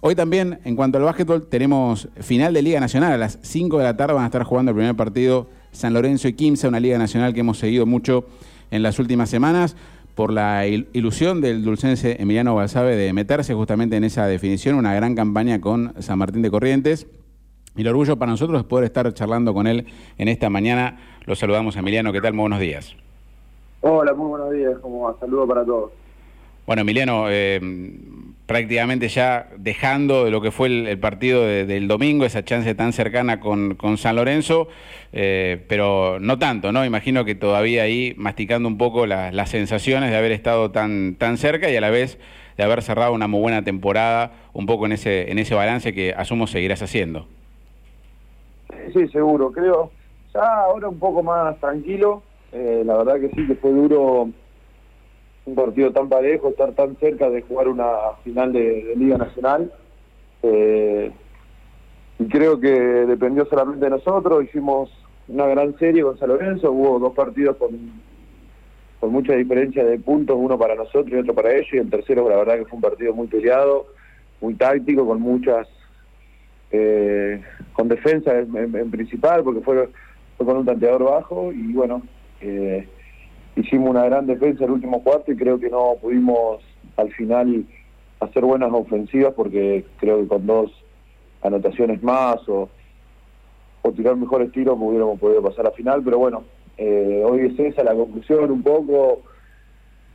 Hoy también, en cuanto al básquetbol, tenemos final de Liga Nacional. A las 5 de la tarde van a estar jugando el primer partido San Lorenzo y Quimsa, una Liga Nacional que hemos seguido mucho en las últimas semanas por la ilusión del dulcense Emiliano Balsabe de meterse justamente en esa definición, una gran campaña con San Martín de Corrientes. Y el orgullo para nosotros es poder estar charlando con él en esta mañana. Lo saludamos, Emiliano. ¿Qué tal? Muy buenos días. Hola, muy buenos días. Como va? Saludo para todos. Bueno, Emiliano, eh, prácticamente ya dejando de lo que fue el, partido del domingo, esa chance tan cercana con, San Lorenzo, eh, pero no tanto, ¿no? Imagino que todavía ahí masticando un poco las sensaciones de haber estado tan, tan cerca y a la vez de haber cerrado una muy buena temporada, un poco en ese, en ese balance que asumo seguirás haciendo. Sí, seguro, creo. Ya ahora un poco más tranquilo, eh, la verdad que sí, que fue duro un partido tan parejo, estar tan cerca de jugar una final de, Liga Nacional. Eh, y creo que dependió solamente de nosotros, hicimos una gran serie con San Lorenzo, hubo dos partidos con, con mucha diferencia de puntos, uno para nosotros y otro para ellos, y el tercero la verdad que fue un partido muy peleado, muy táctico, con muchas, eh, con defensa en, principal, porque fue, fue con un tanteador bajo, y bueno, eh, hicimos una gran defensa el último cuarto y creo que no pudimos al final hacer buenas ofensivas porque creo que con dos anotaciones más o, tirar mejores tiros hubiéramos podido pasar a final, pero bueno, eh, hoy es esa la conclusión un poco.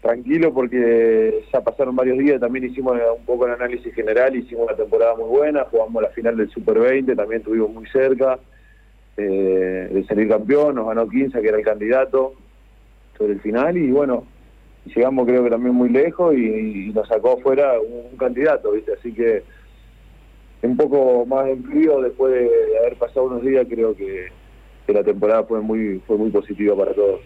Tranquilo porque ya pasaron varios días, también hicimos un poco el análisis general, hicimos una temporada muy buena, jugamos la final del Super 20, también estuvimos muy cerca eh, de salir campeón, nos ganó 15 que era el candidato, sobre el final y bueno, llegamos creo que también muy lejos y, nos sacó fuera un, candidato, ¿viste? Así que un poco más en frío después de, haber pasado unos días creo que, la temporada fue muy fue muy positiva para todos.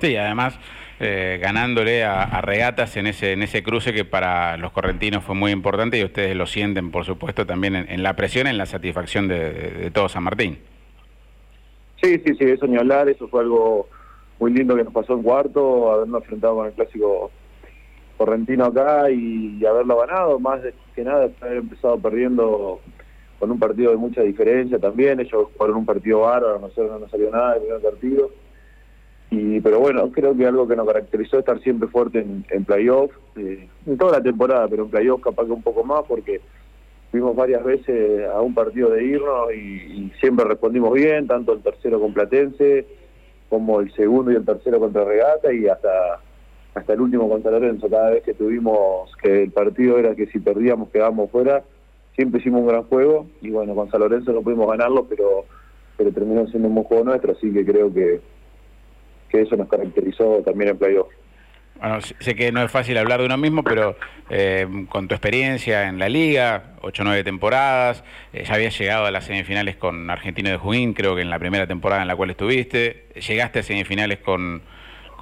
Sí, además eh, ganándole a, regatas en ese en ese cruce que para los correntinos fue muy importante y ustedes lo sienten, por supuesto, también en, la presión, en la satisfacción de, de, todo San Martín. Sí, sí, sí, eso ni hablar, eso fue algo muy lindo que nos pasó en cuarto, habernos enfrentado con el clásico correntino acá y, haberlo ganado, más que nada haber empezado perdiendo con un partido de mucha diferencia también, ellos fueron un partido bárbaro, nosotros no nos salió nada del primer partido, y pero bueno, creo que algo que nos caracterizó es estar siempre fuerte en, en playoff, eh, en toda la temporada, pero en playoff capaz que un poco más porque fuimos varias veces a un partido de irnos y, y siempre respondimos bien, tanto el tercero con Platense, como el segundo y el tercero contra Regata y hasta hasta el último contra Lorenzo. Cada vez que tuvimos que el partido era que si perdíamos quedábamos fuera, siempre hicimos un gran juego y bueno, con San Lorenzo no pudimos ganarlo, pero pero terminó siendo un buen juego nuestro, así que creo que, que eso nos caracterizó también en playoff. Bueno, sé que no es fácil hablar de uno mismo, pero eh, con tu experiencia en la liga, ocho o nueve temporadas, eh, ya habías llegado a las semifinales con Argentino de Junín, creo que en la primera temporada en la cual estuviste, llegaste a semifinales con,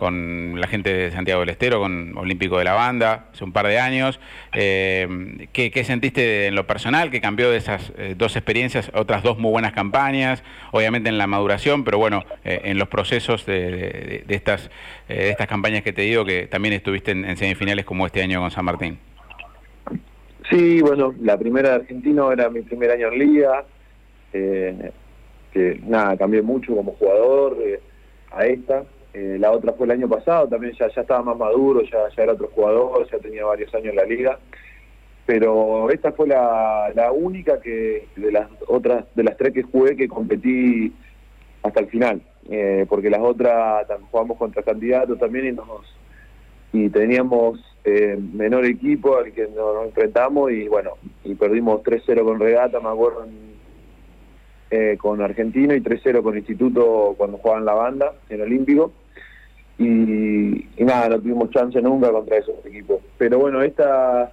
con la gente de Santiago del Estero, con Olímpico de la Banda, hace un par de años. Eh, ¿qué, sentiste en lo personal? ¿Qué cambió de esas eh, dos experiencias? Otras dos muy buenas campañas, obviamente en la maduración, pero bueno, eh, en los procesos de, estas, de estas campañas que te digo, que también estuviste en, semifinales como este año con San Martín. Sí, bueno, la primera de Argentino era mi primer año en Liga, que nada, cambié mucho como jugador a esta eh, la otra fue el año pasado, también ya, ya estaba más maduro, ya, ya era otro jugador, ya tenía varios años en la liga. Pero esta fue la, la única que de las otras, de las tres que jugué, que competí hasta el final. Eh, porque las otras jugamos contra candidatos también y nos y teníamos eh, menor equipo al que nos, enfrentamos y bueno, y perdimos 3-0 con Regata, me acuerdo, con Argentino y 3-0 con Instituto cuando jugaban la banda en Olímpico y, nada, no tuvimos chance nunca contra esos equipos. Pero bueno, esta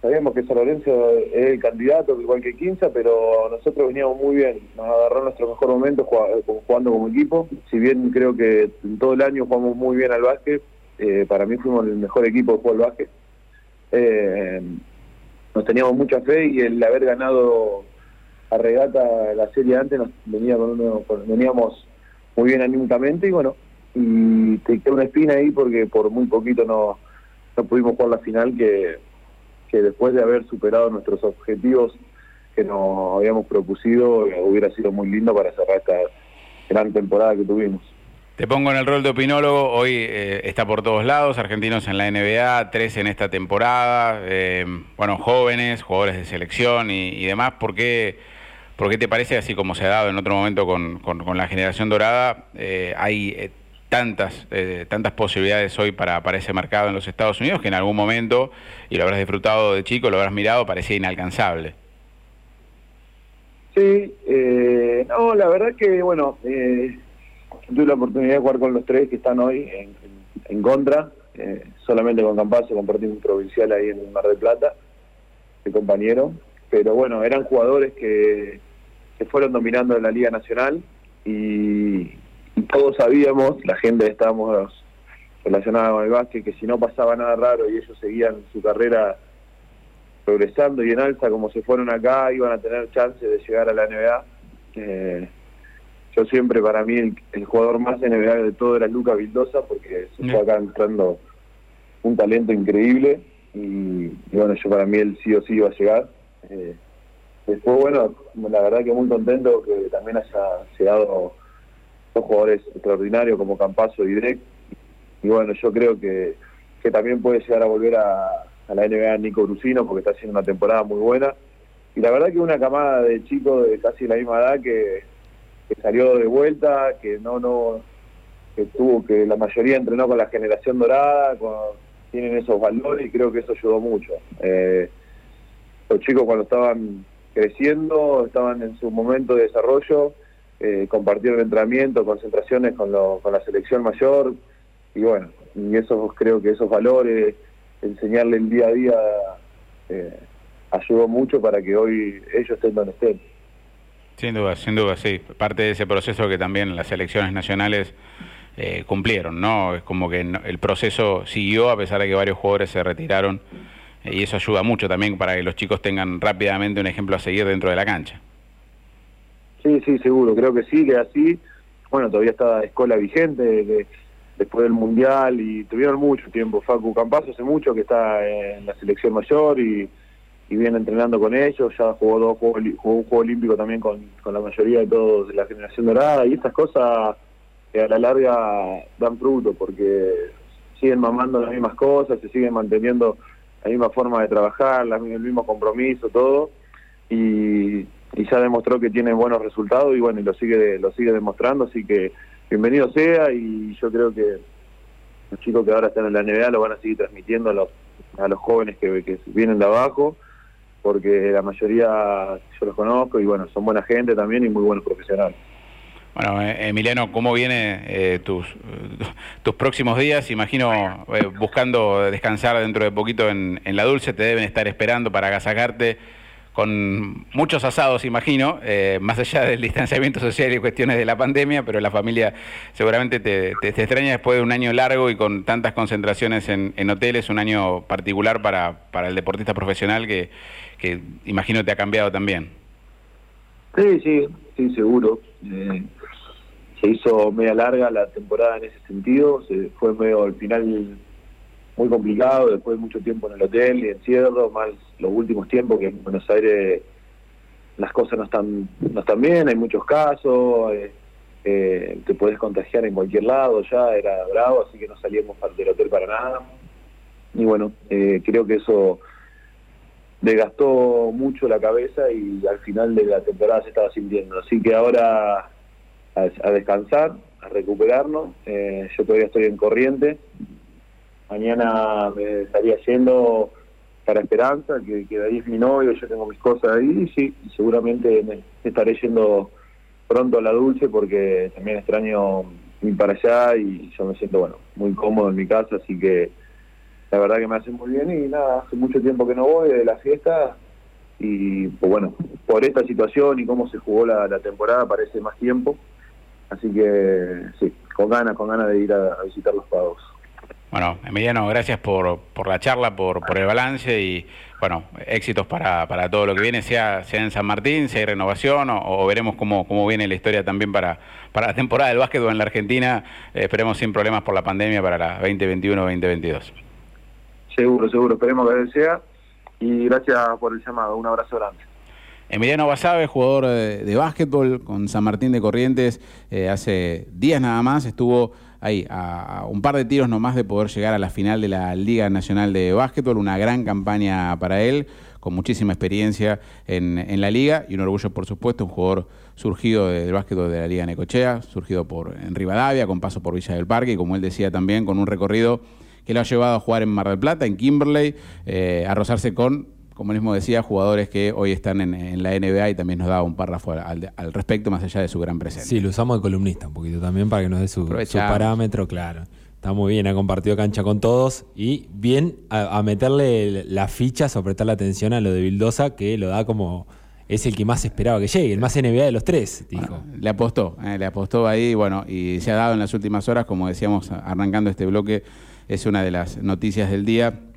sabíamos que San Lorenzo es el candidato, igual que Quinza, pero nosotros veníamos muy bien, nos agarró nuestro mejor momento jugando como equipo, si bien creo que todo el año jugamos muy bien al básquet, eh, para mí fuimos el mejor equipo de juego al básquet. Eh, nos teníamos mucha fe y el haber ganado a regata la serie antes nos venía con uno, veníamos muy bien anímicamente y bueno, y te queda una espina ahí porque por muy poquito no, no pudimos jugar la final que, que después de haber superado nuestros objetivos que nos habíamos propusido, hubiera sido muy lindo para cerrar esta gran temporada que tuvimos. Te pongo en el rol de opinólogo, hoy eh, está por todos lados, argentinos en la NBA, tres en esta temporada, eh, bueno, jóvenes, jugadores de selección y, demás, ¿por qué, ¿por qué, te parece, así como se ha dado en otro momento con, con, la generación dorada, eh, hay tantas, tantas posibilidades hoy para, para ese mercado en los Estados Unidos que en algún momento, y lo habrás disfrutado de chico, lo habrás mirado, parecía inalcanzable? Sí, no, la verdad que, bueno, tuve la oportunidad de jugar con los tres que están hoy en, contra, eh, solamente con Campazo compartimos un provincial ahí en Mar del Plata, de compañero, pero bueno, eran jugadores que, se fueron dominando en la Liga Nacional y, todos sabíamos, la gente estábamos relacionada con el básquet, que si no pasaba nada raro y ellos seguían su carrera progresando y en alza como se fueron acá, iban a tener chance de llegar a la NBA. Eh, yo siempre para mí el, jugador más NBA de todo era Luca Vildosa porque se fue acá entrando un talento increíble y, bueno, yo para mí él sí o sí iba a llegar. Eh, después, bueno, la verdad que muy contento que también haya llegado dos jugadores extraordinarios como Campazo y Drek. Y bueno, yo creo que, que también puede llegar a volver a, la NBA Nico Brusino porque está haciendo una temporada muy buena. Y la verdad que una camada de chicos de casi la misma edad que que salió de vuelta, que no, no, que tuvo, que la mayoría entrenó con la generación dorada, tienen esos valores y creo que eso ayudó mucho. Eh, los chicos cuando estaban creciendo, estaban en su momento de desarrollo, eh, compartieron entrenamiento, concentraciones con, con la selección mayor y bueno, y eso creo que esos valores, enseñarle el día a día, eh, ayudó mucho para que hoy ellos estén donde estén. Sin duda, sin duda, sí. Parte de ese proceso que también las elecciones nacionales eh, cumplieron, ¿no? Es como que el proceso siguió a pesar de que varios jugadores se retiraron eh, y eso ayuda mucho también para que los chicos tengan rápidamente un ejemplo a seguir dentro de la cancha. Sí, sí, seguro, creo que sí, que así. Bueno, todavía está la escuela vigente después del Mundial y tuvieron mucho tiempo. Facu Campazo hace mucho que está en la selección mayor y viene entrenando con ellos, ya jugó dos juegos, jugó un juego olímpico también con, con la mayoría de todos de la generación dorada y estas cosas que a la larga dan fruto porque siguen mamando las mismas cosas, se siguen manteniendo la misma forma de trabajar, el mismo compromiso, todo y, y ya demostró que tiene buenos resultados y bueno, y lo sigue lo sigue demostrando, así que bienvenido sea y yo creo que los chicos que ahora están en la NBA lo van a seguir transmitiendo a los, a los jóvenes que, vienen de abajo porque la mayoría yo los conozco y bueno, son buena gente también y muy buenos profesionales. Bueno, eh, Emiliano, ¿cómo vienen eh, tus, tus próximos días? Imagino eh, buscando descansar dentro de poquito en, en, La Dulce, te deben estar esperando para agasajarte con muchos asados, imagino, más allá del distanciamiento social y cuestiones de la pandemia, pero la familia seguramente te, te, extraña después de un año largo y con tantas concentraciones en, en hoteles, un año particular para, para el deportista profesional que, que imagino te ha cambiado también. Sí, sí, sí, seguro. Eh, se hizo media larga la temporada en ese sentido, se fue medio al final muy complicado, después de mucho tiempo en el hotel y encierro, más los últimos tiempos que en Buenos Aires las cosas no están no están bien, hay muchos casos, eh, eh, te puedes contagiar en cualquier lado, ya era bravo, así que no salíamos del hotel para nada. Y bueno, creo que eso desgastó mucho la cabeza y al final de la temporada se estaba sintiendo. Así que ahora a, descansar, a recuperarnos. Eh, yo todavía estoy en corriente. Mañana me estaría yendo para Esperanza, que, que ahí es mi novio, yo tengo mis cosas ahí. Y sí, seguramente me estaré yendo pronto a la dulce porque también extraño ir para allá y yo me siento, bueno, muy cómodo en mi casa, así que la verdad que me hace muy bien y nada, hace mucho tiempo que no voy de la fiesta y pues bueno, por esta situación y cómo se jugó la, temporada parece más tiempo, así que sí, con ganas, con ganas de ir a, visitar los pagos. Bueno, Emiliano, gracias por, por la charla, por, por el balance y bueno, éxitos para, para todo lo que viene, sea, sea en San Martín, si hay renovación o, veremos cómo, cómo viene la historia también para, para la temporada del básquetbol en la Argentina, eh, esperemos sin problemas por la pandemia para la 2021-2022. Seguro, seguro, esperemos que sea. y gracias por el llamado. Un abrazo grande. Emiliano Basabe, jugador de, básquetbol con San Martín de Corrientes, eh, hace días nada más estuvo ahí a, un par de tiros nomás de poder llegar a la final de la Liga Nacional de Básquetbol, una gran campaña para él, con muchísima experiencia en, la liga y un orgullo, por supuesto, un jugador surgido del básquetbol de la Liga Necochea, surgido por, en Rivadavia, con paso por Villa del Parque y como él decía también, con un recorrido que lo ha llevado a jugar en Mar del Plata, en Kimberley, eh, a rozarse con como mismo decía, jugadores que hoy están en, la NBA y también nos da un párrafo al, respecto, más allá de su gran presencia. Sí, lo usamos de columnista un poquito también para que nos dé su, parámetro, claro. Está muy bien, ha compartido cancha con todos y bien a, meterle las fichas o prestarle atención a lo de Vildosa, que lo da como es el que más esperaba que llegue, el más NBA de los tres, dijo. le apostó, eh, le apostó ahí, bueno, y se ha dado en las últimas horas, como decíamos arrancando este bloque, es una de las noticias del día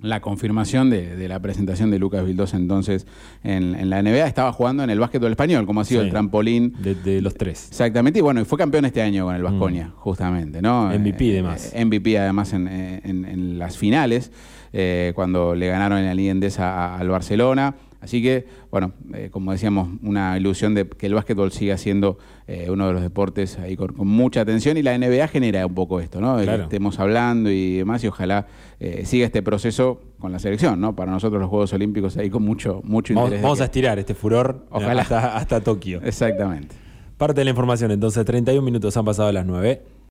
la confirmación de, la presentación de Lucas Vildosa entonces en, la NBA. Estaba jugando en el básquetbol español, como ha sido el trampolín. De, los tres. Exactamente, y bueno, y fue campeón este año con el Vasconia, mm. justamente, ¿no? MVP además. Eh, MVP además en, las finales, eh, cuando le ganaron en la Liga Endesa al Barcelona. Así que, bueno, eh, como decíamos, una ilusión de que el básquetbol siga siendo eh, uno de los deportes ahí con, mucha atención y la NBA genera un poco esto, ¿no? De que estemos hablando y demás y ojalá eh, siga este proceso con la selección, ¿no? Para nosotros los Juegos Olímpicos ahí con mucho, mucho interés. Vamos, a estirar este furor ojalá. hasta, hasta Tokio. Exactamente. Parte de la información, entonces 31 minutos han pasado a las 9.